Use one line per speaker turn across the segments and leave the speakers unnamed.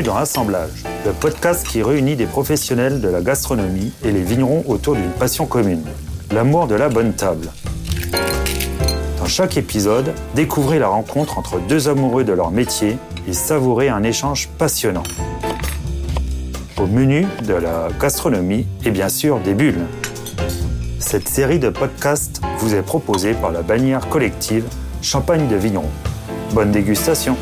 Dans Assemblage, le podcast qui réunit des professionnels de la gastronomie et les vignerons autour d'une passion commune, l'amour de la bonne table. Dans chaque épisode, découvrez la rencontre entre deux amoureux de leur métier et savourez un échange passionnant. Au menu de la gastronomie et bien sûr des bulles. Cette série de podcasts vous est proposée par la bannière collective Champagne de Vigneron. Bonne dégustation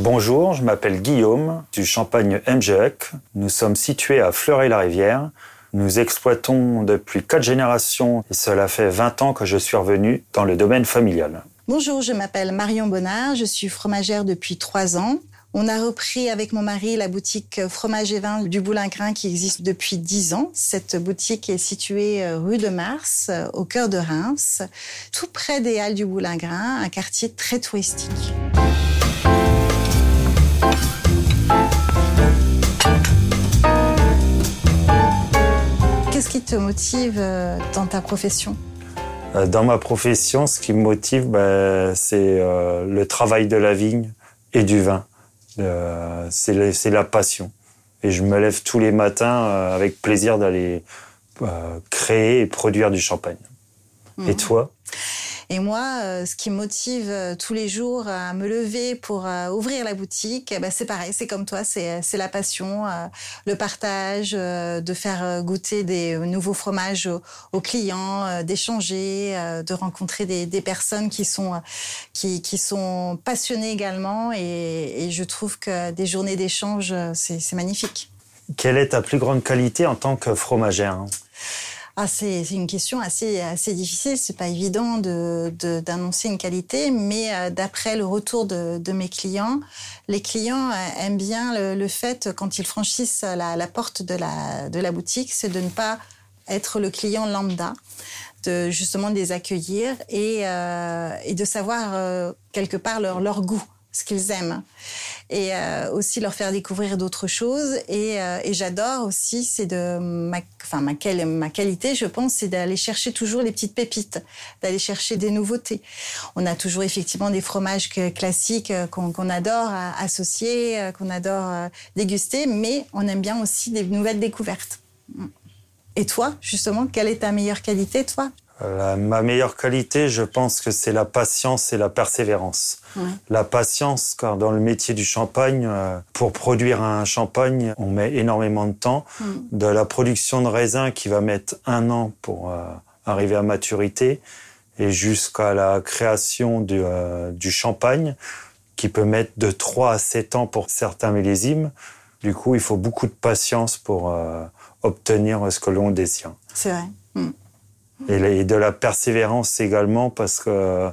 Bonjour, je m'appelle Guillaume du Champagne MGEC. Nous sommes situés à Fleury-la-Rivière. Nous exploitons depuis quatre générations et cela fait 20 ans que je suis revenu dans le domaine familial.
Bonjour, je m'appelle Marion Bonnard, je suis fromagère depuis trois ans. On a repris avec mon mari la boutique Fromage et Vin du Boulingrin qui existe depuis dix ans. Cette boutique est située euh, rue de Mars, euh, au cœur de Reims, tout près des Halles du Boulingrin, un quartier très touristique. Te motive euh, dans ta profession
euh, Dans ma profession, ce qui me motive, bah, c'est euh, le travail de la vigne et du vin. c'est la passion. Et je me lève tous les matins avec plaisir d'aller créer et produire du champagne. Et mhm. toi?
Et moi, euh, ce qui me motive euh, tous les jours à me lever pour euh, ouvrir la boutique, eh ben, c'est pareil, c'est comme toi, c'est la passion, le partage, de faire goûter des nouveaux fromages aux, clients, d'échanger, de rencontrer des, personnes qui sont, qui, qui sont passionnées également. Et, et je trouve que des journées d'échange, c'est magnifique.
Quelle est ta plus grande qualité en tant que fromagère
ah, c'est une question assez, assez difficile. C'est pas évident d'annoncer de, une qualité, mais euh, d'après le retour de, de, mes clients, les clients euh, aiment bien le, fait, quand ils franchissent la, la, porte de la, de la boutique, c'est de ne pas être le client lambda, de justement les accueillir et, euh, et de savoir quelque part leur, leur goût ce qu'ils aiment. Et euh, aussi leur faire découvrir d'autres choses. Et, euh, et j'adore aussi c'est de ma enfin ma, ma qualité je pense c'est d'aller chercher toujours les petites pépites d'aller chercher des nouveautés. On a toujours effectivement des fromages classiques euh, qu'on adore associer qu'on adore déguster mais on aime bien aussi des nouvelles découvertes. Et toi justement quelle est ta meilleure qualité toi?
Ma meilleure qualité, je pense que c'est la patience et la persévérance. La patience, car dans le métier du champagne, euh, pour produire un champagne, on met énormément de temps. Mm. De la production de raisin qui va mettre un an pour euh, arriver à maturité, et jusqu'à la création du, euh, du, champagne, qui peut mettre de 3 à 7 ans pour certains millésimes. Du coup, il faut beaucoup de patience pour obtenir ce que l'on désire.
C'est vrai.
Et de la persévérance également parce que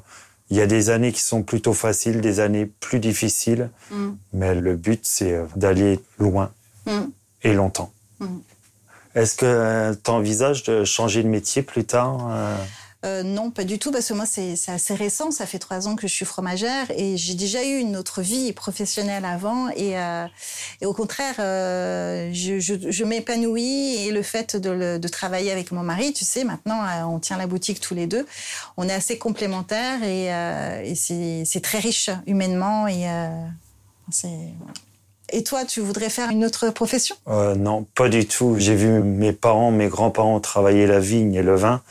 il y a des années qui sont plutôt faciles, des années plus difficiles, mm. mais le but c'est d'aller loin mm. et longtemps. Mm. Est-ce que tu envisages de changer de métier plus tard euh?
Non, pas du tout, parce que moi, c'est assez récent. Ça fait trois ans que je suis fromagère et j'ai déjà eu une autre vie professionnelle avant. Et, euh, au contraire, euh, je, m'épanouis et le fait de, travailler avec mon mari, tu sais, maintenant, on tient la boutique tous les deux. On est assez complémentaires et, c'est très riche humainement. Et toi, tu voudrais faire une autre profession?
Non, pas du tout. J'ai vu mes parents, mes grands-parents travailler la vigne et le vin.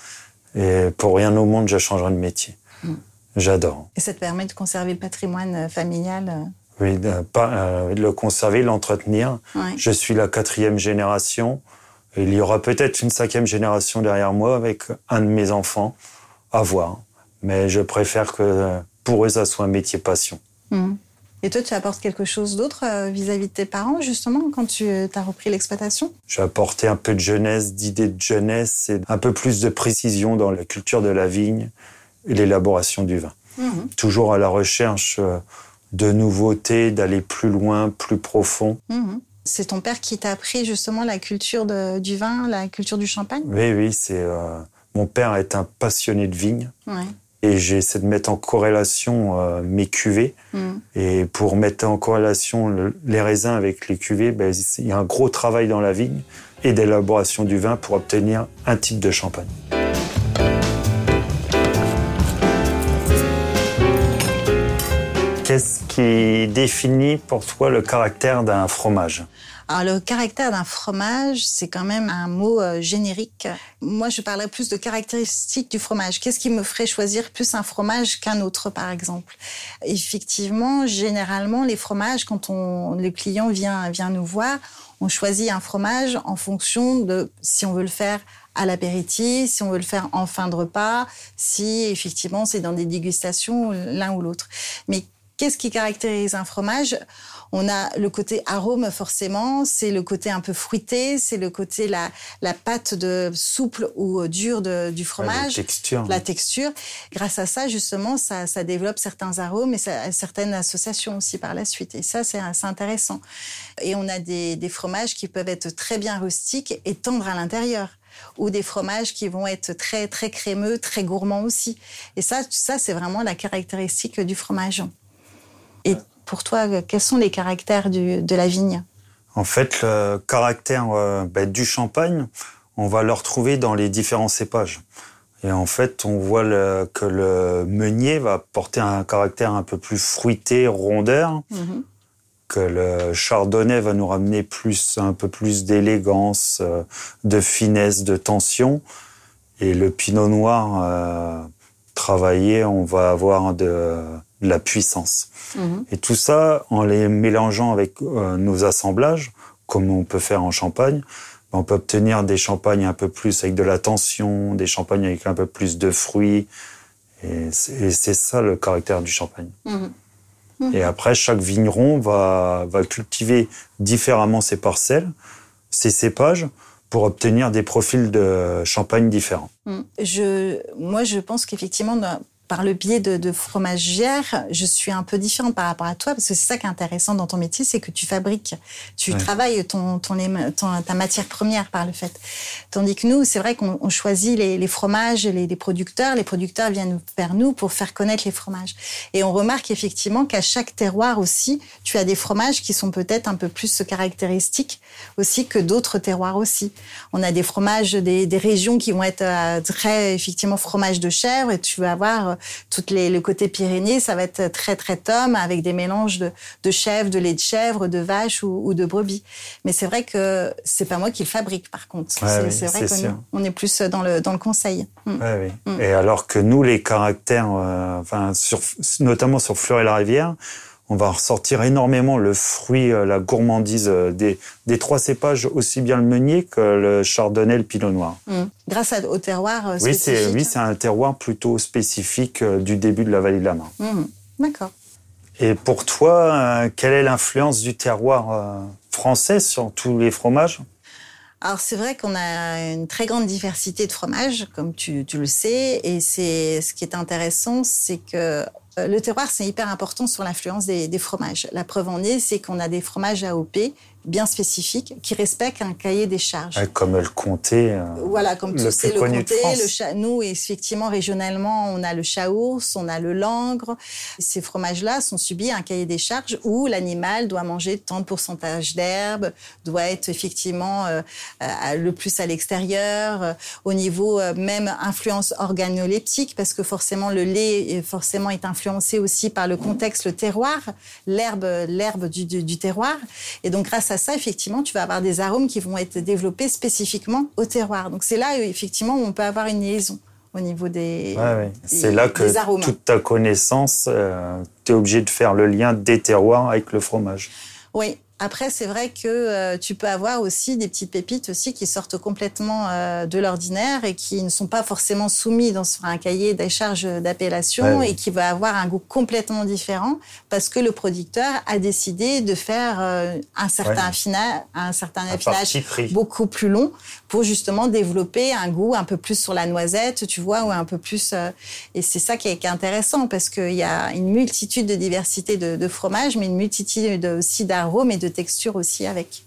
Et pour rien au monde, je changerai de métier. Hmm. J'adore.
Et ça te permet de conserver le patrimoine euh, familial euh
Oui, de, pas, euh, le conserver, l'entretenir. Je suis la quatrième génération. Il y aura peut-être une cinquième génération derrière moi avec un de mes enfants à voir. Mais je préfère que pour eux, ça soit un métier passion.
Hmm. Et toi, tu apportes quelque chose d'autre euh, vis-à-vis de tes parents, justement, quand tu euh, as repris l'exploitation?
J'ai apporté un peu de jeunesse, d'idées de jeunesse et un peu plus de précision dans la culture de la vigne et l'élaboration du vin. Mhm. Toujours à la recherche euh, de nouveautés, d'aller plus loin, plus profond.
Mhm. C'est ton père qui t'a appris justement la culture du vin, la culture du champagne?
Oui, oui. C'est mon père est un passionné de vigne. Ouais et j'essaie de mettre en corrélation euh, mes cuvées. Mm. Et pour mettre en corrélation les raisins avec les cuvées, ben, il y a un gros travail dans la vigne et d'élaboration du vin pour obtenir un type de champagne. Qu'est-ce qui définit pour toi le caractère d'un fromage?
Alors, le caractère d'un fromage, c'est quand même un mot euh, générique. Moi, je parlerais plus de caractéristiques du fromage. Qu'est-ce qui me ferait choisir plus un fromage qu'un autre, par exemple? Effectivement, généralement, les fromages, quand on, le client vient, vient nous voir, on choisit un fromage en fonction de si on veut le faire à l'apéritif, si on veut le faire en fin de repas, si effectivement c'est dans des dégustations l'un ou l'autre. Mais qu'est-ce qui caractérise un fromage? On a le côté arôme forcément, c'est le côté un peu fruité, c'est le côté la, la pâte de souple ou dure de, du fromage,
la texture.
La texture. Grâce à ça, justement, ça, ça développe certains arômes et ça, certaines associations aussi par la suite. Et ça, c'est intéressant. Et on a des, des fromages qui peuvent être très bien rustiques et tendres à l'intérieur ou des fromages qui vont être très très crémeux, très gourmands aussi. Et ça, ça c'est vraiment la caractéristique du fromage. Et pour toi, quels sont les caractères de la vigne?
En fait, le caractère euh, ben, du champagne, on va le retrouver dans les différents cépages. Et en fait, on voit que le meunier va porter un caractère un peu plus fruité, rondeur, mhm. que le chardonnay va nous ramener plus, un peu plus d'élégance, euh, de finesse, de tension. Et le pinot noir, euh, travaillé, on va avoir de, la puissance. Mhm. Et tout ça, en les mélangeant avec euh, nos assemblages, comme on peut faire en champagne, ben, on peut obtenir des champagnes un peu plus avec de la tension, des champagnes avec un peu plus de fruits. Et c'est ça le caractère du champagne. Mhm. Mhm. Et après, chaque vigneron va, va cultiver différemment ses parcelles, ses cépages, pour obtenir des profils de champagne différents.
Je, moi, je pense qu'effectivement, par le biais de, de fromagère, je suis un peu différente par rapport à toi parce que c'est ça qui est intéressant dans ton métier, c'est que tu fabriques, tu travailles ton, ton, ta matière première par le fait. Tandis que nous, c'est vrai qu'on choisit les, les fromages, les, les, producteurs, les producteurs viennent vers nous pour faire connaître les fromages. Et on remarque effectivement qu'à chaque terroir aussi, tu as des fromages qui sont peut-être un peu plus caractéristiques aussi que d'autres terroirs aussi. On a des fromages des, des régions qui vont être euh, très effectivement fromage de chèvre et tu vas avoir euh, toutes les, le côté Pyrénées, ça va être très très tome avec des mélanges de, de chèvre, de lait de chèvre, de vache ou, de brebis. Mais c'est vrai que c'est pas moi qui le fabrique par contre. c'est vrai qu'on on est plus dans le dans le conseil.
Mm. oui. Mm. Et alors que nous, les caractères, euh, enfin sur, notamment sur Fleur et la Rivière, on va ressortir énormément le fruit, euh, la gourmandise euh, des, des, trois cépages, aussi bien le meunier que le chardonnay, le pinot noir.
Mmh. Grâce au terroir
euh, oui, c'est Oui, c'est un terroir plutôt spécifique du début de la vallée de la Marne.
Mmh. D'accord.
Et pour toi, quelle est l'influence du terroir français sur tous les fromages?
Alors c'est vrai qu'on a une très grande diversité de fromages, comme tu, le sais, et c'est ce qui est intéressant, c'est que euh, le terroir, c'est hyper important sur l'influence des, des, fromages. La preuve en est, c'est qu'on a des fromages AOP bien spécifique qui respecte un cahier des charges.
comme le comté. Euh,
voilà, comme tu sais, le comté. Le nous, effectivement, régionalement, on a le chaours, on a le langre. Ces fromages-là sont subis un cahier des charges où l'animal doit manger tant de pourcentage d'herbe, doit être effectivement euh, euh, le plus à l'extérieur, au niveau même influence organoleptique, parce que forcément le lait forcément est influencé aussi par le contexte, le terroir, l'herbe, l'herbe du, du, du terroir. Et donc, grâce à ça, effectivement, tu vas avoir des arômes qui vont être développés spécifiquement au terroir. Donc c'est là, effectivement, où on peut avoir une liaison au niveau des.
C'est là que toute ta connaissance, euh, tu es obligé de faire le lien des terroirs avec le fromage.
Oui, après, c'est vrai que euh, tu peux avoir aussi des petites pépites aussi qui sortent complètement euh, de l'ordinaire et qui ne sont pas forcément soumis dans un cahier des charges d'appellation et qui va avoir un goût complètement différent parce que le producteur a décidé de faire euh, un certain affinage, un certain affinage beaucoup plus long pour justement développer un goût un peu plus sur la noisette, tu vois, ou un peu plus. et c'est ça qui est, qui est, intéressant parce qu'il y a une multitude de diversité de, de fromages, mais une multitude aussi d'arômes et de texture aussi avec.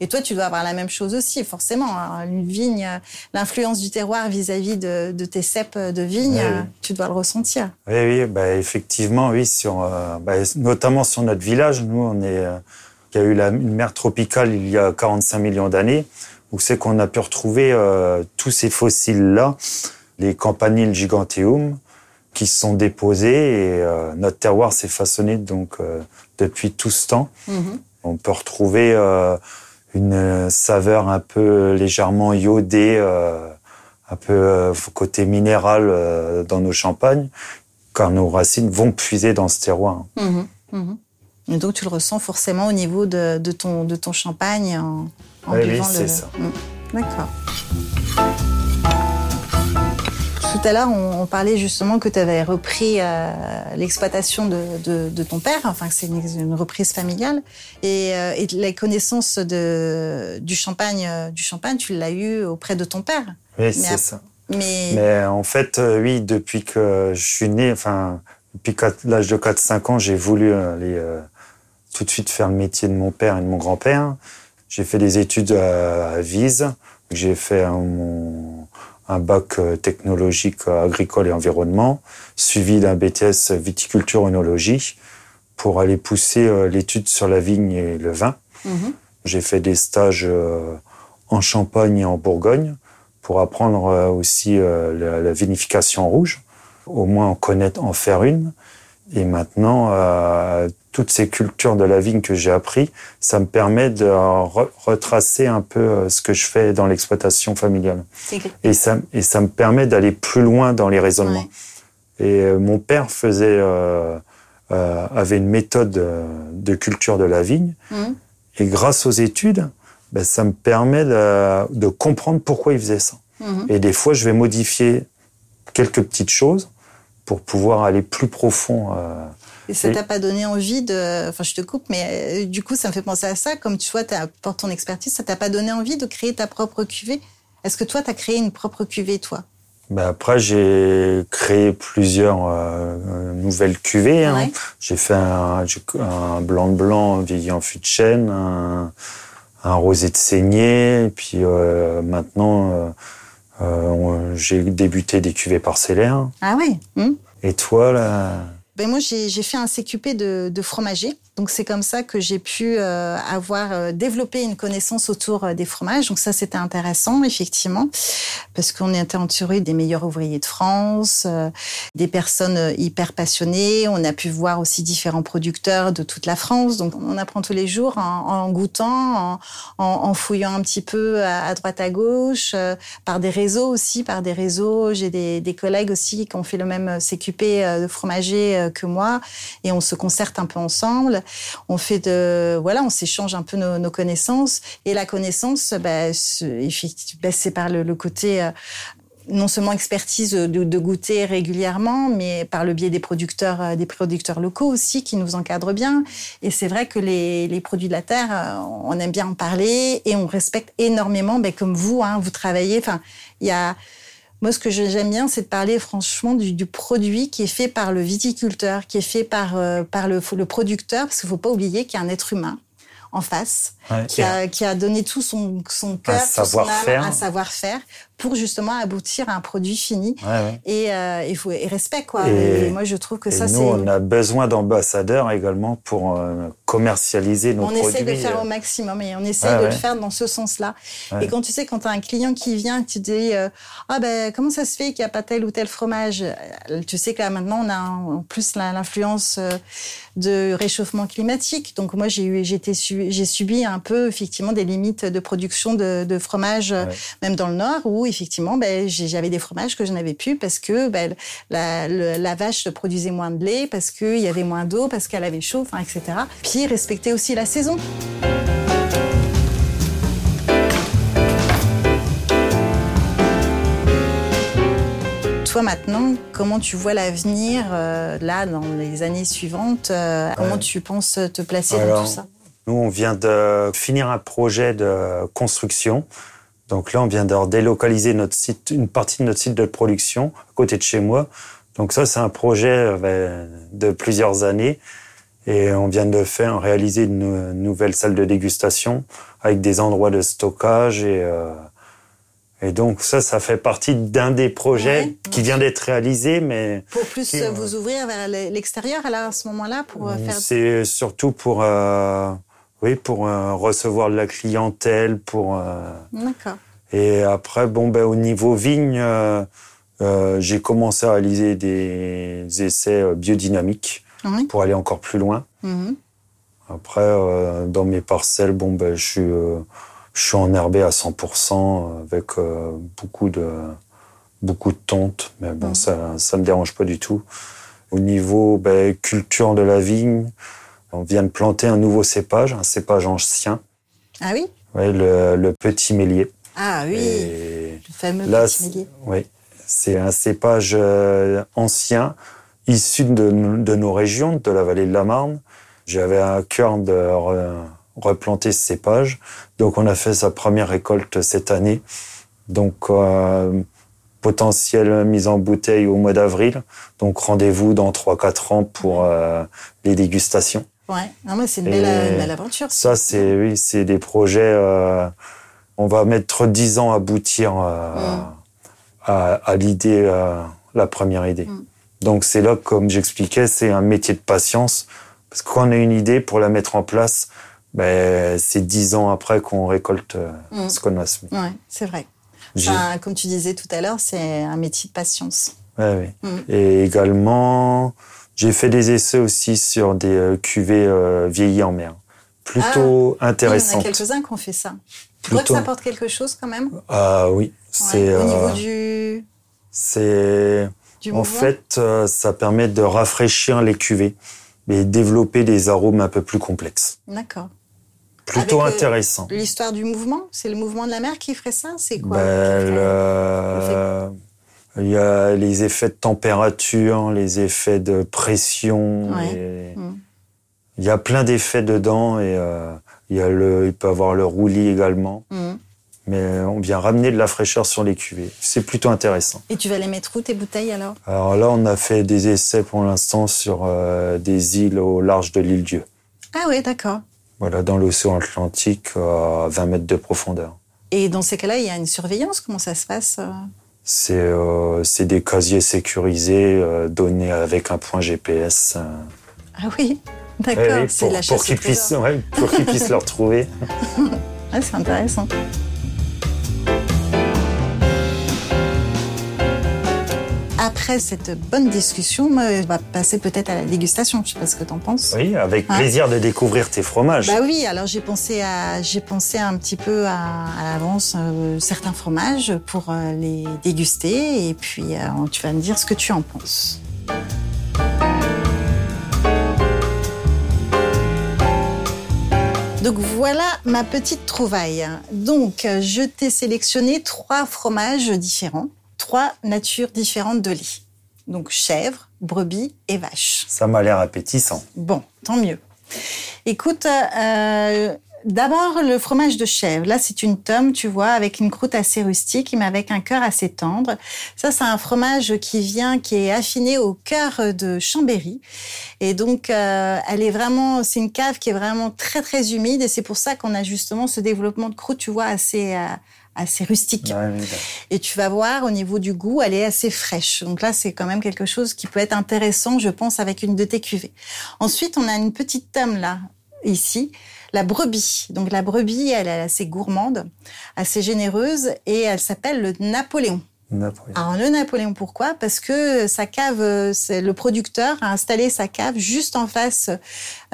Et toi, tu dois avoir la même chose aussi, forcément. Hein. Une vigne, l'influence du terroir vis-à-vis de, tes cèpes de vigne, tu dois le ressentir.
Oui, oui, bah, effectivement, oui. Sur, euh, bah, notamment sur notre village, nous, on est, euh, il y a eu la, une mer tropicale il y a 45 millions d'années, où c'est qu'on a pu retrouver euh, tous ces fossiles-là, les campaniles giganteum, qui se sont déposés et notre terroir s'est façonné donc depuis tout ce temps. Mhm. On peut retrouver une saveur un peu légèrement iodée, un peu côté minéral dans nos champagnes, car nos racines vont puiser dans ce terroir. Mhm.
Mhm. Et donc tu le ressens forcément au niveau de, ton, de ton champagne en, en
oui, oui, c'est ça. Mm.
D'accord. Tout à l'heure, on, parlait justement que tu avais repris euh, l'exploitation de, ton père, enfin que c'est une, reprise familiale, et, euh, la connaissance de, du champagne, euh, du champagne, tu l'as eu auprès de ton père.
Oui, c'est ça. Mais... en fait, oui, depuis que je suis né, enfin depuis l'âge de 4-5 ans, j'ai voulu aller tout de suite faire le métier de mon père et de mon grand-père. J'ai fait des études à, Vise. J'ai fait un, un, bac euh, technologique agricole et environnement, suivi d'un BTS viticulture œnologie pour aller pousser euh, l'étude sur la vigne et le vin. Mhm. J'ai fait des stages euh, en Champagne et en Bourgogne pour apprendre aussi la, la vinification rouge, au moins en connaître, en faire une. Et maintenant, toutes ces cultures de la vigne que j'ai appris, ça me permet de retracer un peu euh, ce que je fais dans l'exploitation familiale. Et ça, et ça me permet d'aller plus loin dans les raisonnements. Et euh, mon père faisait, euh, euh, avait une méthode de culture de la vigne. Mmh. Et grâce aux études, ben, ça me permet de, de, comprendre pourquoi il faisait ça. Mmh. Et des fois, je vais modifier quelques petites choses pour pouvoir aller plus profond.
Et ça t'a pas donné envie de. Enfin, je te coupe, mais euh, du coup, ça me fait penser à ça. Comme tu vois, pour ton expertise, ça t'a pas donné envie de créer ta propre cuvée? Est-ce que toi, tu as créé une propre cuvée, toi?
Ben après, j'ai créé plusieurs euh, nouvelles cuvées. Hein. J'ai fait un, un, blanc de blanc vieilli en fût de chêne, un, un rosé de saignée, et puis euh, maintenant, euh, j'ai débuté des cuvées parcellaires.
Ah oui. Hmm.
Et toi, là?
Ben moi, j'ai fait un CQP de, de fromager. Donc c'est comme ça que j'ai pu euh, avoir euh, développé une connaissance autour euh, des fromages. Donc ça c'était intéressant effectivement parce qu'on était entouré des meilleurs ouvriers de France, des personnes hyper passionnées. On a pu voir aussi différents producteurs de toute la France. Donc on apprend tous les jours en, goûtant, en, fouillant un petit peu à, droite à gauche, par des réseaux aussi, par des réseaux. J'ai des, des, collègues aussi qui ont fait le même CQP de fromager que moi et on se concerte un peu ensemble on fait de, voilà, on s'échange un peu nos, connaissances. Et la connaissance, bah, bah c'est par le, côté euh, non seulement expertise de, goûter régulièrement, mais par le biais des producteurs, euh, des producteurs locaux aussi qui nous encadrent bien. Et c'est vrai que les, produits de la terre, euh, on aime bien en parler et on respecte énormément, ben, comme vous, hein, vous travaillez. Enfin, il y a moi, ce que j'aime bien, c'est de parler franchement du, produit qui est fait par le viticulteur, qui est fait par, euh, le producteur, parce qu'il ne faut pas oublier qu'il y a un être humain en face, qui, a, qui, a, donné tout son, son cœur, savoir-faire, un savoir-faire pour justement aboutir à un produit fini. Et faut et respect quoi. Et, moi je trouve que ça
c'est. Nous on a besoin d'ambassadeurs également pour euh, commercialiser nos
produits.
On
essaie de faire au maximum et on essaie de le faire dans ce sens-là. Et quand tu sais quand tu as un client qui vient, tu dis euh, ah ben comment ça se fait qu'il n'y a pas tel ou tel fromage? Euh, Tu sais que là maintenant on a en plus l'influence de réchauffement climatique. Donc moi j'ai eu j'ai j'ai subi un peu effectivement des limites de production de, de fromage même dans le nord où effectivement ben, j'avais des fromages que je n'avais plus parce que ben, la, la, vache produisait moins de lait, parce qu'il y avait moins d'eau, parce qu'elle avait chaud, enfin, etc. Puis respecter aussi la saison. toi maintenant, comment tu vois l'avenir euh, là dans les années suivantes euh, Comment tu penses te placer dans tout ça?
Nous, on vient de finir un projet de construction donc là, on vient de délocaliser notre site, une partie de notre site de production à côté de chez moi. Donc ça, c'est un projet euh, de plusieurs années. Et on vient de faire réaliser une nouvelle salle de dégustation avec des endroits de stockage et euh, et donc ça, ça fait partie d'un des projets qui vient d'être réalisé, mais
pour plus vous ouvrir vers l'extérieur à ce moment-là pour euh, faire.
C'est surtout pour oui, pour euh, recevoir de la clientèle, pour. Euh,
D'accord.
Et après, bon, ben, au niveau vigne, euh, j'ai commencé à réaliser des essais biodynamiques
Oui.
pour aller encore plus loin.
Mhm.
Après, dans mes parcelles, bon, ben, je suis, je suis enherbé à 100% avec beaucoup de, beaucoup de tonte, mais bon,
Mhm.
ça, ça me dérange pas du tout. Au niveau ben, culture de la vigne, on vient de planter un nouveau cépage, un cépage ancien,
Ah oui?
Ouais, le, le petit mélier.
Ah oui,
Et
le fameux
là,
petit mélier.
oui, c'est un cépage euh, ancien, issu de, de nos régions, de la vallée de la Marne. J'avais à cœur de re- replanter ce cépage. Donc, on a fait sa première récolte cette année. Donc, euh, potentielle mise en bouteille au mois d'avril. Donc, rendez-vous dans 3-4 ans pour euh, les dégustations.
Ouais, non, mais c'est une belle, une belle aventure.
Ça, c'est oui, c'est des projets. euh, on va mettre 10 ans à aboutir euh,
Mm.
à, à l'idée, euh, la première idée.
Mm.
Donc c'est là, comme j'expliquais, c'est un métier de patience. Parce que quand on a une idée pour la mettre en place, ben, c'est 10 ans après qu'on récolte euh,
Mm.
ce qu'on a semé.
Ouais, c'est vrai. Enfin, comme tu disais tout à l'heure, c'est un métier de patience.
Ouais. Et également, j'ai fait des essais aussi sur des euh, cuvées euh, vieillies en mer. Plutôt
Ah, Oui, il y en a quelques-uns qui ont fait ça. Tu crois que
Plutôt.
ça apporte quelque chose quand même?
Ah oui,
Ouais,
c'est.
Au
euh,
niveau du,
C'est
du
en fait, euh, ça permet de rafraîchir les cuvées et développer des arômes un peu plus complexes.
D'accord.
Plutôt
Avec, euh,
intéressant.
L'histoire du mouvement, c'est le mouvement de la mer qui ferait ça? C'est quoi
Ben, Il y a les effets de température, les effets de pression.
Ouais.
et-
Mm.
Il y a plein d'effets dedans et euh, il, y a le, il peut avoir le roulis également.
Mhm.
Mais on vient ramener de la fraîcheur sur les cuvées. C'est plutôt intéressant.
Et tu vas les mettre où tes bouteilles alors?
Alors là, on a fait des essais pour l'instant sur euh, des îles au large de l'île Dieu.
Ah ouais, d'accord.
Voilà, dans l'océan Atlantique, à 20 mètres de profondeur.
Et dans ces cas-là, il y a une surveillance Comment ça se passe euh?
C'est euh, c'est des casiers sécurisés euh, donnés avec un point GPS. euh.
Ah oui, d'accord.
Ouais, ouais,
c'est
pour, qu'ils puissent, ouais, pour qu'ils puissent le retrouver.
Ah, c'est intéressant. Après cette bonne discussion, on va passer peut-être à la dégustation. Je sais pas ce que tu en penses.
Oui, avec
Hein
plaisir de découvrir tes fromages.
Bah oui, alors j'ai pensé à j'ai pensé un petit peu à, à l'avance euh, certains fromages pour euh, les déguster et puis euh, tu vas me dire ce que tu en penses. Donc voilà ma petite trouvaille. Donc je t'ai sélectionné trois fromages différents, trois natures différentes de lait. Donc chèvre, brebis et vache.
Ça m'a l'air appétissant.
Bon, tant mieux. Écoute, euh, d'abord le fromage de chèvre. Là, c'est une tome, tu vois, avec une croûte assez rustique, mais avec un cœur assez tendre. Ça, c'est un fromage qui vient, qui est affiné au cœur de Chambéry. Et donc, euh, elle est vraiment, c'est une cave qui est vraiment très très humide, et c'est pour ça qu'on a justement ce développement de croûte, tu vois, assez euh, assez rustique.
Ouais, oui,
Et tu vas voir, au niveau du goût, elle est assez fraîche. Donc là, c'est quand même quelque chose qui peut être intéressant, je pense, avec une de tes cuvées. Ensuite, on a une petite tome là, ici, la brebis. Donc la brebis, elle est assez gourmande, assez généreuse, et elle s'appelle le Napoléon.
Napoléon.
Alors le Napoléon, pourquoi? Parce que sa cave, euh, c'est le producteur a installé sa cave juste en face.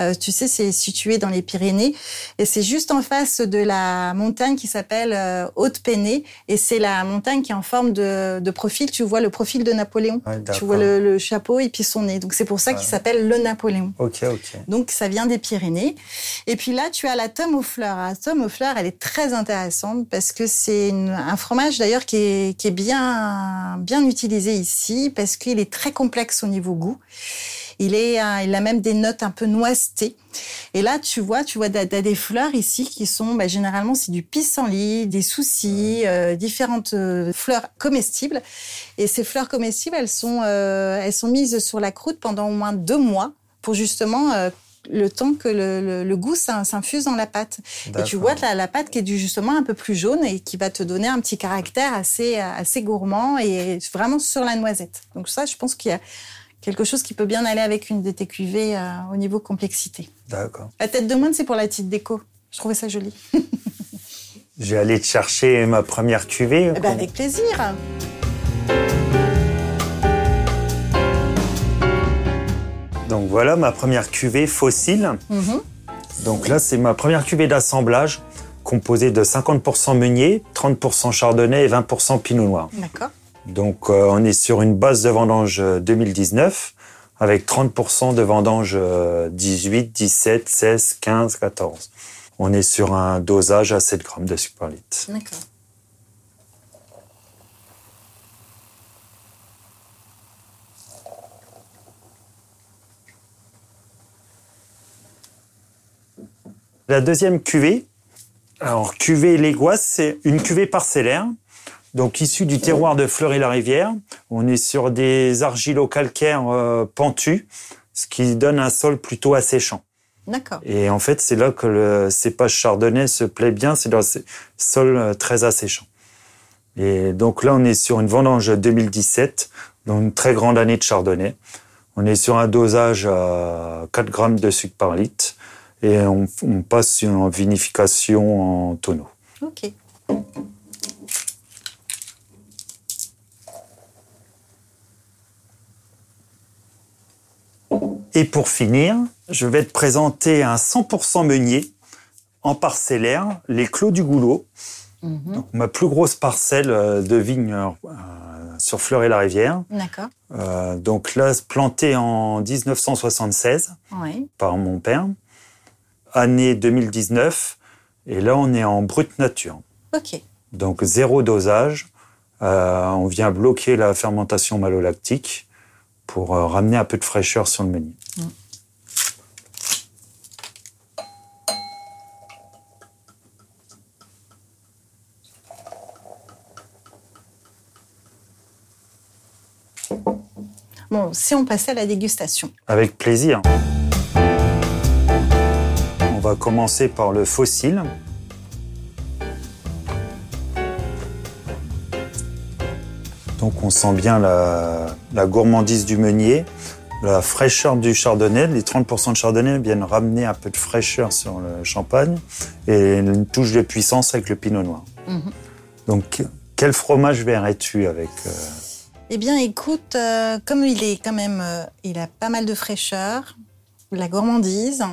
Euh, tu sais, c'est situé dans les Pyrénées et c'est juste en face de la montagne qui s'appelle euh, Haute-Pénée et c'est la montagne qui est en forme de, de profil. Tu vois le profil de Napoléon.
Ouais,
tu vois le, le chapeau et puis son nez. Donc c'est pour ça qu'il s'appelle le Napoléon.
Ok, ok.
Donc ça vient des Pyrénées. Et puis là, tu as la tome aux fleurs. La tome aux fleurs, elle est très intéressante parce que c'est un fromage d'ailleurs qui est, qui est bien, bien utilisé ici parce qu'il est très complexe au niveau goût. Il, est, euh, il a même des notes un peu noisetées. Et là, tu vois, tu vois, t'as des fleurs ici qui sont, bah, généralement, c'est du pissenlit, des soucis, euh, différentes euh, fleurs comestibles. Et ces fleurs comestibles, elles sont, euh, elles sont mises sur la croûte pendant au moins deux mois pour justement euh, le temps que le, le- le goût s'in- s'infuse dans la pâte. Et tu vois la, la pâte qui est justement un peu plus jaune et qui va te donner un petit caractère assez, assez gourmand et vraiment sur la noisette. Donc ça, je pense qu'il y a quelque chose qui peut bien aller avec une des TQV euh, au niveau complexité.
D'accord.
La tête de moine, c'est pour la petite déco. Je trouvais ça joli.
Je vais aller te chercher ma première
eh ben, cuvée. Avec plaisir.
Donc voilà ma première cuvée fossile.
Mhm.
Donc là, c'est ma première cuvée d'assemblage composée de 50% meunier, 30% chardonnay et 20% pinot noir.
D'accord.
Donc euh, on est sur une base de vendange euh, 2019 avec 30% de vendange euh, 18, 17, 16, 15, 14. On est sur un dosage à 7 grammes de sucre par litre.
D'accord.
La deuxième cuvée, alors cuvée légoise, c'est une cuvée parcellaire, donc issue du terroir de Fleury-la-Rivière. On est sur des argilo-calcaires euh, pentus, ce qui donne un sol plutôt asséchant.
D'accord.
Et en fait, c'est là que le cépage chardonnay se plaît bien, c'est dans ce sol euh, très asséchant. Et donc là, on est sur une vendange 2017, donc une très grande année de chardonnay. On est sur un dosage à 4 grammes de sucre par litre et on, on passe sur une vinification en tonneau.
Ok.
Et pour finir, je vais te présenter un 100% meunier en parcellaire, les Clos du Goulot.
Mhm.
Donc, ma plus grosse parcelle euh, de vigne euh, sur Fleury-la-Rivière.
D'accord.
Euh, donc là, plantée en 1976
Oui.
par mon père, année 2019. Et là, on est en brute nature.
Ok.
Donc zéro dosage. Euh, on vient bloquer la fermentation malolactique pour ramener un peu de fraîcheur sur le meunier.
Bon, si on passait à la dégustation.
Avec plaisir. On va commencer par le fossile. Donc on sent bien la, la gourmandise du meunier, la fraîcheur du chardonnay. Les 30% de chardonnay viennent ramener un peu de fraîcheur sur le champagne et une touche de puissance avec le pinot noir.
Mhm.
Donc quel fromage verrais-tu avec euh,
Eh bien, écoute, euh, comme il est quand même, euh, il a pas mal de fraîcheur, la gourmandise.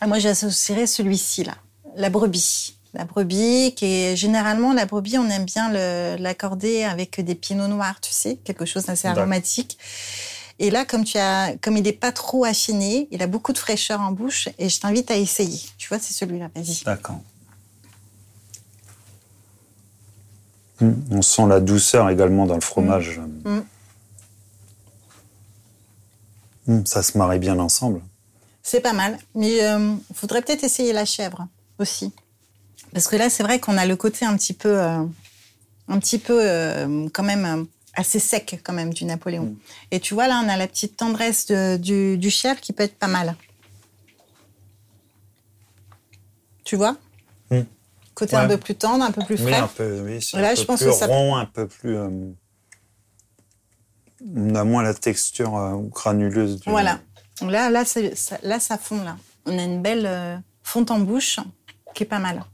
ah, Moi, j'associerais celui-ci là, la brebis. La brebis, qui est généralement la brebis, on aime bien l'accorder avec des pinots noirs, tu sais, quelque chose d'assez aromatique. Et là, comme tu as, comme il n'est pas trop affiné, il a beaucoup de fraîcheur en bouche, et je t'invite à essayer. Tu vois, c'est celui-là. Vas-y.
D'accord. Mm, On sent la douceur également dans le fromage.
Mm.
Mm, Ça se marie bien ensemble.
C'est pas mal, mais il faudrait peut-être essayer la chèvre aussi. Parce que là, c'est vrai qu'on a le côté un petit peu, euh, un petit peu euh, quand même euh, assez sec quand même du Napoléon.
Mm.
Et tu vois, là, on a la petite tendresse de- du, du chèvre qui peut être pas mal. Tu vois? Côté un peu plus tendre, un peu plus
Oui,
frais.
un peu, oui, c'est
Là,
un
je pense
plus
que ça-
rond, un peu plus. euh, on a moins la texture euh, granuleuse. Du...
Voilà. Là, là, c'est- ça, là, ça fond là. On a une belle euh, fonte en bouche qui est pas mal.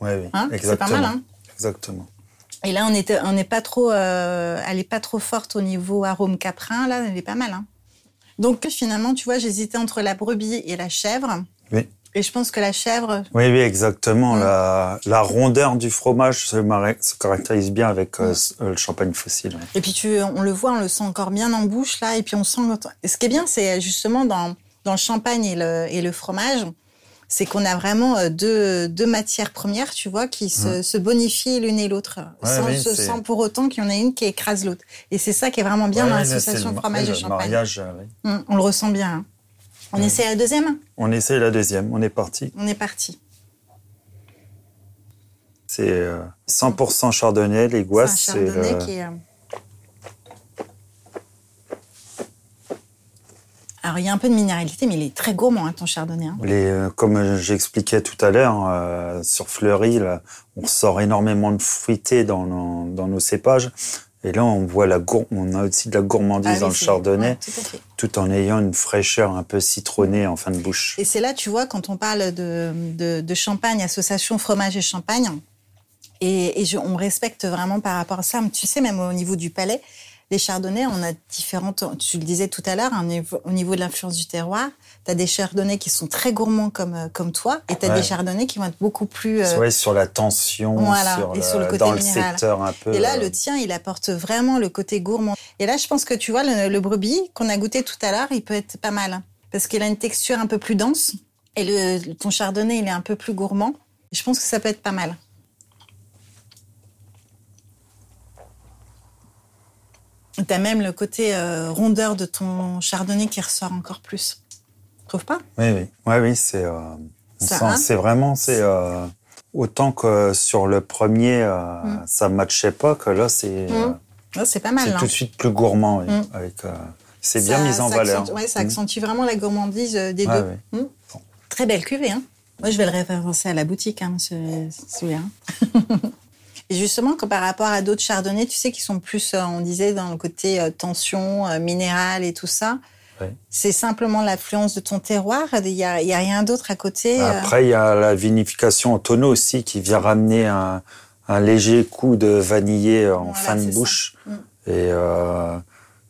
Ouais, oui,
Hein C'est
exactement.
pas mal, hein
Exactement.
Et là, on était, on n'est pas trop, euh, elle est pas trop forte au niveau arôme caprin. Là, elle est pas mal. Hein. Donc finalement, tu vois, j'hésitais entre la brebis et la chèvre.
Oui.
Et je pense que la chèvre,
Oui, oui, exactement.
Mm.
La, la rondeur du fromage se, caractérise bien avec euh,
Mm.
euh, le champagne fossile. ouais.
et puis tu, on le voit, on le sent encore bien en bouche là. Et puis on sent. ce qui est bien, c'est justement dans, dans le champagne et le, et le fromage, c'est qu'on a vraiment euh, deux, deux matières premières, tu vois, qui se, se bonifient l'une et l'autre,
Ouais,
sans,
oui,
pour autant qu'il y en ait une qui écrase l'autre. Et c'est ça qui est vraiment bien
Ouais,
dans l'association fromage et champagne.
mariage, oui.
On le ressent bien. hein. On
Ouais.
essaie la deuxième?
On essaye la deuxième, on est parti.
On est parti.
C'est euh, 100% chardonnay, les
C'est un
gouasses. C'est
chardonnay
euh,
qui est. euh, Alors, il y a un peu de minéralité, mais il est très gourmand, hein, ton chardonnay. hein.
les, euh, comme j'expliquais tout à l'heure, euh, sur Fleury, là, on ressort énormément de fruité dans nos cépages. Et là, on voit la gour- on a aussi de la gourmandise
Ah
dans le chardonnay,
ouais, tout
en ayant une fraîcheur un peu citronnée en fin de bouche.
Et c'est là, tu vois, quand on parle de, de, de champagne, association fromage et champagne, et, et je- on respecte vraiment par rapport à ça, tu sais, même au niveau du palais, les chardonnays, on a différentes, tu le disais tout à l'heure, au niveau de l'influence du terroir, tu as des chardonnays qui sont très gourmands comme, euh, comme toi, et tu as des chardonnays qui vont être beaucoup plus...
Euh, sur la tension, sur, et sur le côté dans le secteur un peu...
Et là, le tien, il apporte vraiment le côté gourmand. Et là, je pense que tu vois, le, brebis qu'on a goûté tout à l'heure, il peut être pas mal, parce qu'il a une texture un peu plus dense, et le, ton chardonnay, il est un peu plus gourmand. Je pense que ça peut être pas mal. Tu as même le côté euh, rondeur de ton chardonnay qui ressort encore plus. Tu trouves pas?
Oui, oui. Ouais, oui, c'est euh, c'est vraiment c'est euh, autant que sur le premier mm. ça matchait pas que là c'est mm.
c'est pas mal.
C'est tout de suite plus gourmand mm. avec c'est bien mis en valeur.
Ça accentue vraiment la gourmandise des deux. Très belle cuvée hein. Moi, je vais le référencer à la boutique, hein, celui-là. Et justement, par rapport à d'autres chardonnays, tu sais, qui sont plus, euh, on disait, dans le côté euh, tension, euh, minéral et tout ça. C'est simplement l'affluence de ton terroir. Il n'y a, a, rien d'autre à côté.
Après, il y a la vinification en tonneau aussi qui vient ramener un, un léger coup de vanillé en fin de bouche. Mm. Et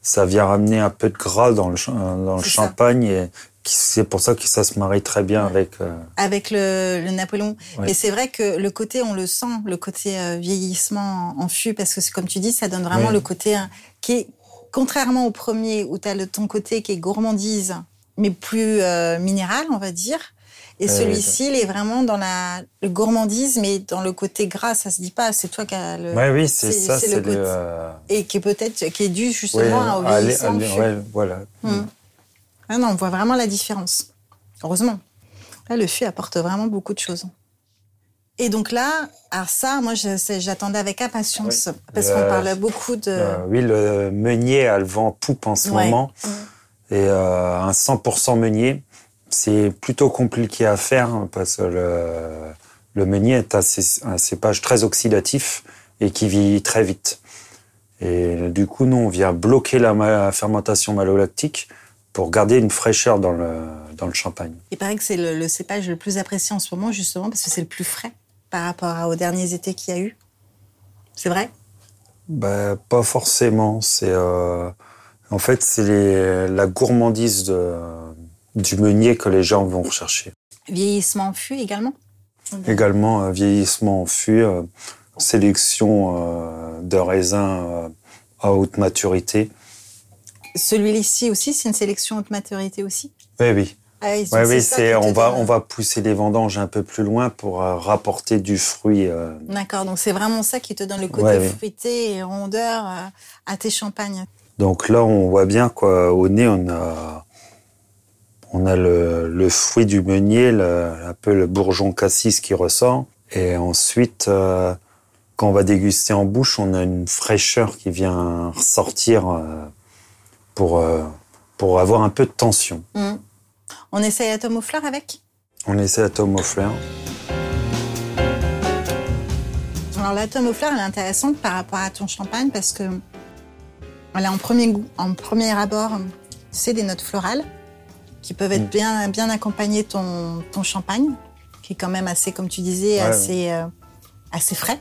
ça vient ramener un peu de gras dans le, dans le champagne. Et c'est pour ça que ça se marie très bien avec euh,
avec le, le Napoléon. Et c'est vrai que le côté, on le sent, le côté euh, vieillissement en fût, parce que comme tu dis, ça donne vraiment le côté hein, qui est contrairement au premier où tu as le, ton côté qui est gourmandise, mais plus euh, minéral, on va dire. Et celui-ci, il est vraiment dans la le gourmandise, mais dans le côté gras, ça se dit pas. C'est toi qui as le.
Oui, oui, c'est ça, c'est le.
Et qui est peut-être qui est dû justement au vieillissement.
voilà.
Hum. Ah non, on voit vraiment la différence. Heureusement. Là, le fût apporte vraiment beaucoup de choses. Et donc là, alors ça, moi, j'attendais avec impatience parce qu'on parle beaucoup de. Euh,
oui, le meunier a le vent poupe en ce moment. Et euh, un 100% meunier, c'est plutôt compliqué à faire hein, parce que le, meunier est un cépage très oxydatif et qui vieillit très vite. Et du coup, nous, on vient bloquer la fermentation malolactique pour garder une fraîcheur dans le, dans le champagne.
Il paraît que c'est le, cépage le plus apprécié en ce moment, justement, parce que c'est le plus frais par rapport aux derniers étés qu'il y a eu. C'est vrai?
Ben, Pas forcément. C'est euh, En fait, c'est la gourmandise de, du meunier que les gens vont rechercher.
Vieillissement en fût également?
Également, euh, vieillissement en fût, euh, sélection de raisins à haute maturité
celui-ci aussi, c'est une sélection haute maturité aussi
Oui, oui. Ah oui, c'est on va on va pousser les vendanges un peu plus loin pour euh, rapporter du fruit. Euh.
D'accord, donc c'est vraiment ça qui te donne le côté fruité et rondeur euh, à tes champagnes.
Donc là, on voit bien quoi. Au nez, on a on a le, fruit du meunier, un peu le bourgeon cassis qui ressort, et ensuite. quand on va déguster en bouche, on a une fraîcheur qui vient ressortir pour, euh, pour avoir un peu de tension.
Mm. On essaye à Tom aux fleurs avec?
On essaie à Tom aux fleurs.
Alors la Tom aux fleurs, elle est intéressante par rapport à ton champagne parce que elle a en premier goût, en premier abord, c'est des notes florales qui peuvent être mm. bien, bien accompagner ton, ton champagne, qui est quand même assez, comme tu disais, assez, euh, assez frais.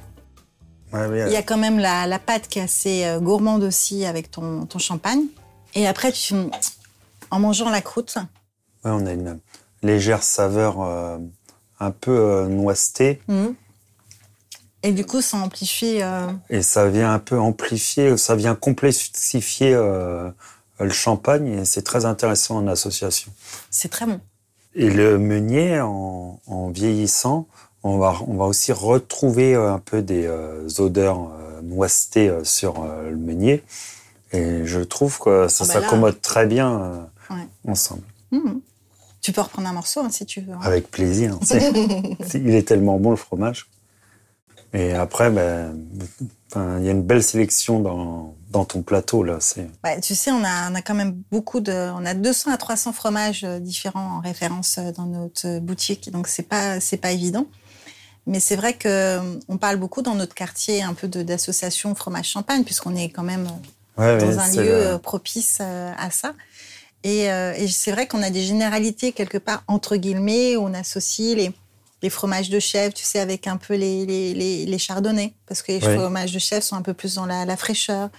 Il y a quand même la, la pâte qui est assez euh, gourmande aussi avec ton, ton champagne. Et après, tu, en mangeant la croûte.
on a une légère saveur euh, un peu euh. Mhm.
Et du coup, ça amplifie. Euh,
et ça vient un peu amplifier, ça vient complexifier le champagne et c'est très intéressant en association.
C'est très bon.
Et le meunier, en, vieillissant, on va, on va aussi retrouver un peu des odeurs noissetées sur le meunier. Et je trouve que ça ah bah s'accommode très bien euh, ensemble.
Mmh. Tu peux reprendre un morceau hein, si tu veux. Hein.
Avec plaisir. il est tellement bon le fromage. Et après, ben, il y a une belle sélection dans, dans ton plateau là.
Ouais, tu sais, on a, on a quand même beaucoup de, on a 200 à 300 fromages euh, différents en référence euh, dans notre boutique, donc c'est pas c'est pas évident. Mais c'est vrai que on parle beaucoup dans notre quartier un peu d'association fromage champagne puisqu'on est quand même dans un lieu euh, propice euh, à ça. Euh, et, c'est vrai qu'on a des généralités quelque part entre guillemets où on associe les les fromages de chèvre, tu sais, avec un peu les, les, les, chardonnays, parce que les fromages de chèvre sont un peu plus dans la, la fraîcheur.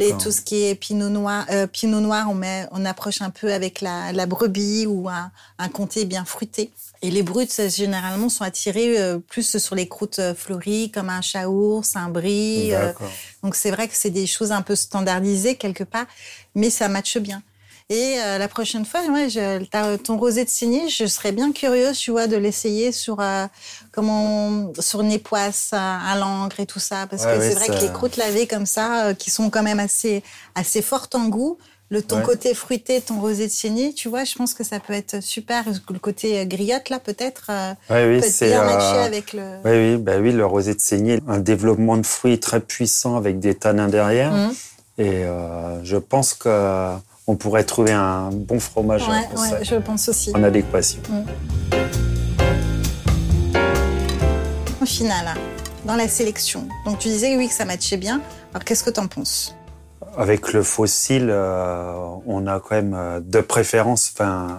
Et tout ce qui est pinot noir, euh, pinot noir on, met, on approche un peu avec la, la brebis ou un, un comté bien fruité. Et les bruts, généralement, sont attirés euh, plus sur les croûtes euh, fleuries, comme un chaours, un brie. donc c'est vrai que c'est des choses un peu standardisées quelque part, mais ça matche bien. Et euh, la prochaine fois, ouais, je, ton rosé de cygne, je serais bien curieuse, tu vois, de l'essayer sur euh, comment, sur une époisse, un langre et tout ça, parce que c'est vrai que les croûtes lavées comme ça, euh, qui sont quand même assez assez fortes en goût, le ton côté fruité, ton rosé de cygne, tu vois, je pense que ça peut être super. Le côté griotte là, peut-être,
oui,
peut bien matcher avec le.
Oui, oui, bah oui, le rosé de cygne, un développement de fruits très puissant avec des tanins derrière, mmh. et je pense que on pourrait trouver un bon fromage.
Ouais, je pense aussi.
En adéquation. Mm.
Au final, dans la sélection, donc tu disais oui que ça matchait bien. Alors qu'est-ce que tu en penses?
Avec le fossile, euh, on a quand même euh, de préférence.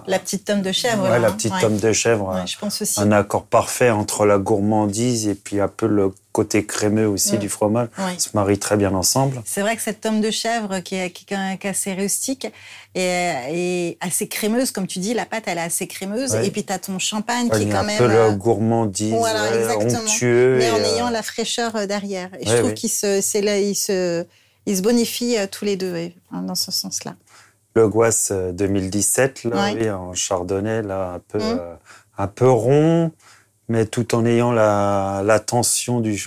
La petite tome de chèvre.
Ouais, la petite tome de chèvre.
je pense aussi.
Un accord parfait entre la gourmandise et puis un peu le côté crémeux aussi du fromage se marie très bien ensemble.
C'est vrai que cette tome de chèvre qui est, qui est assez rustique et, assez crémeuse, comme tu dis, la pâte elle est assez crémeuse. Et puis tu as ton champagne qui est quand même.
Un peu le euh, gourmandise, onctueux.
Mais en ayant la fraîcheur derrière. Et je trouve qu'il se, c'est là, il se, ils se bonifient euh, tous les deux hein, dans ce sens-là.
Le Gouas 2017, là, oui, en chardonnay, là, un peu, mmh. euh, un peu rond, mais tout en ayant la, tension du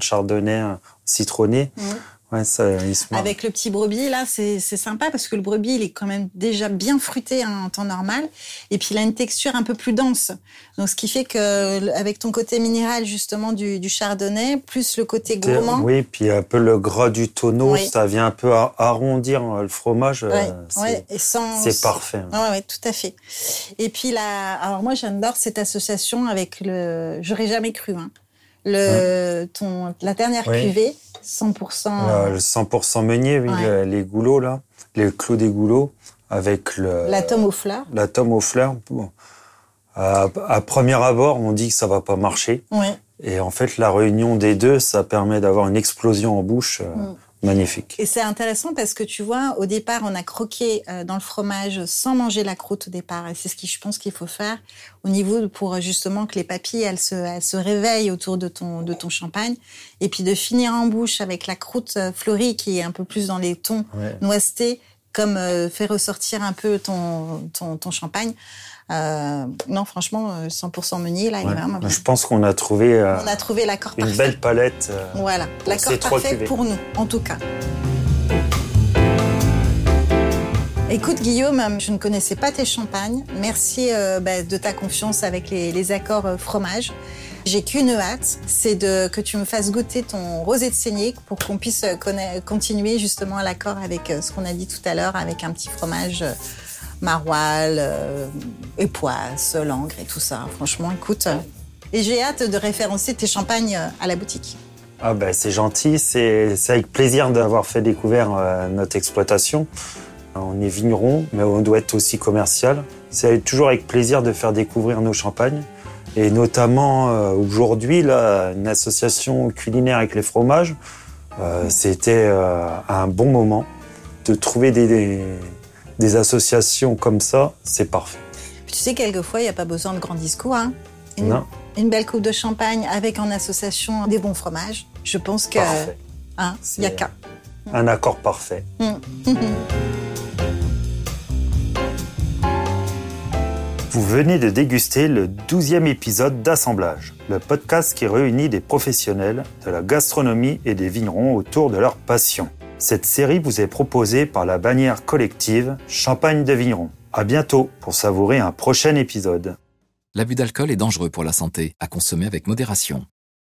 chardonnay citronné. Mmh.
Avec le petit brebis, là, c'est sympa parce que le brebis, il est quand même déjà bien fruité hein, en temps normal. Et puis, il a une texture un peu plus dense. Donc, ce qui fait que, avec ton côté minéral, justement, du, chardonnay, plus le côté gourmand.
Oui, puis un peu le gras du tonneau, ça vient un peu arrondir euh, le fromage.
Ouais,
c'est parfait.
Oui, ouais, tout à fait. Et puis, là, alors moi, j'adore cette association avec le. J'aurais jamais cru, hein. Le, ton, la dernière cuvée, 100%.
le 100% meunier, oui, les goulots, là, les clous des goulots, avec le.
La tome aux fleurs.
La tome aux fleurs. À, premier abord, on dit que ça va pas marcher.
Oui.
Et en fait, la réunion des deux, ça permet d'avoir une explosion en bouche. Euh, mm. Magnifique.
Et c'est intéressant parce que tu vois, au départ, on a croqué euh, dans le fromage sans manger la croûte au départ. Et c'est ce que je pense qu'il faut faire au niveau pour justement que les papilles, elles se, elles se réveillent autour de ton, de ton champagne. Et puis de finir en bouche avec la croûte euh, fleurie qui est un peu plus dans les tons noisetés, comme euh, fait ressortir un peu ton, ton, ton champagne. Euh, non, franchement, 100% euh, meunier, là, il est vraiment
Je pense qu'on a trouvé,
euh, on a trouvé l'accord
une belle palette.
voilà, l'accord parfait pour nous, en tout cas. Écoute Guillaume, je ne connaissais pas tes champagnes. Merci bah, de ta confiance avec les, accords fromage. J'ai qu'une hâte, c'est de que tu me fasses goûter ton rosé de saignée pour qu'on puisse continuer justement à l'accord avec ce qu'on a dit tout à l'heure, avec un petit fromage maroilles, euh, époisses, langres et tout ça. Franchement, écoute. et j'ai hâte de référencer tes champagnes euh, à la boutique.
Ah ben c'est gentil, c'est avec plaisir d'avoir fait découvrir euh, notre exploitation. On est vigneron, mais on doit être aussi commercial. C'est toujours avec plaisir de faire découvrir nos champagnes. Et notamment aujourd'hui, une association culinaire avec les fromages, c'était un bon moment de trouver des associations comme ça, c'est parfait.
Tu sais, quelquefois, il n'y a pas besoin de grands discours. Hein. Une,
non.
Une belle coupe de champagne avec en association des bons fromages. Je pense que. Hein, il n'y a qu'un.
Un accord parfait. Mm. Vous venez de déguster le 12e épisode d'Assemblage, le podcast qui réunit des professionnels de la gastronomie et des vignerons autour de leur passion. Cette série vous est proposée par la bannière collective Champagne de Vigneron. À bientôt pour savourer un prochain épisode.
L'abus d'alcool est dangereux pour la santé, à consommer avec modération.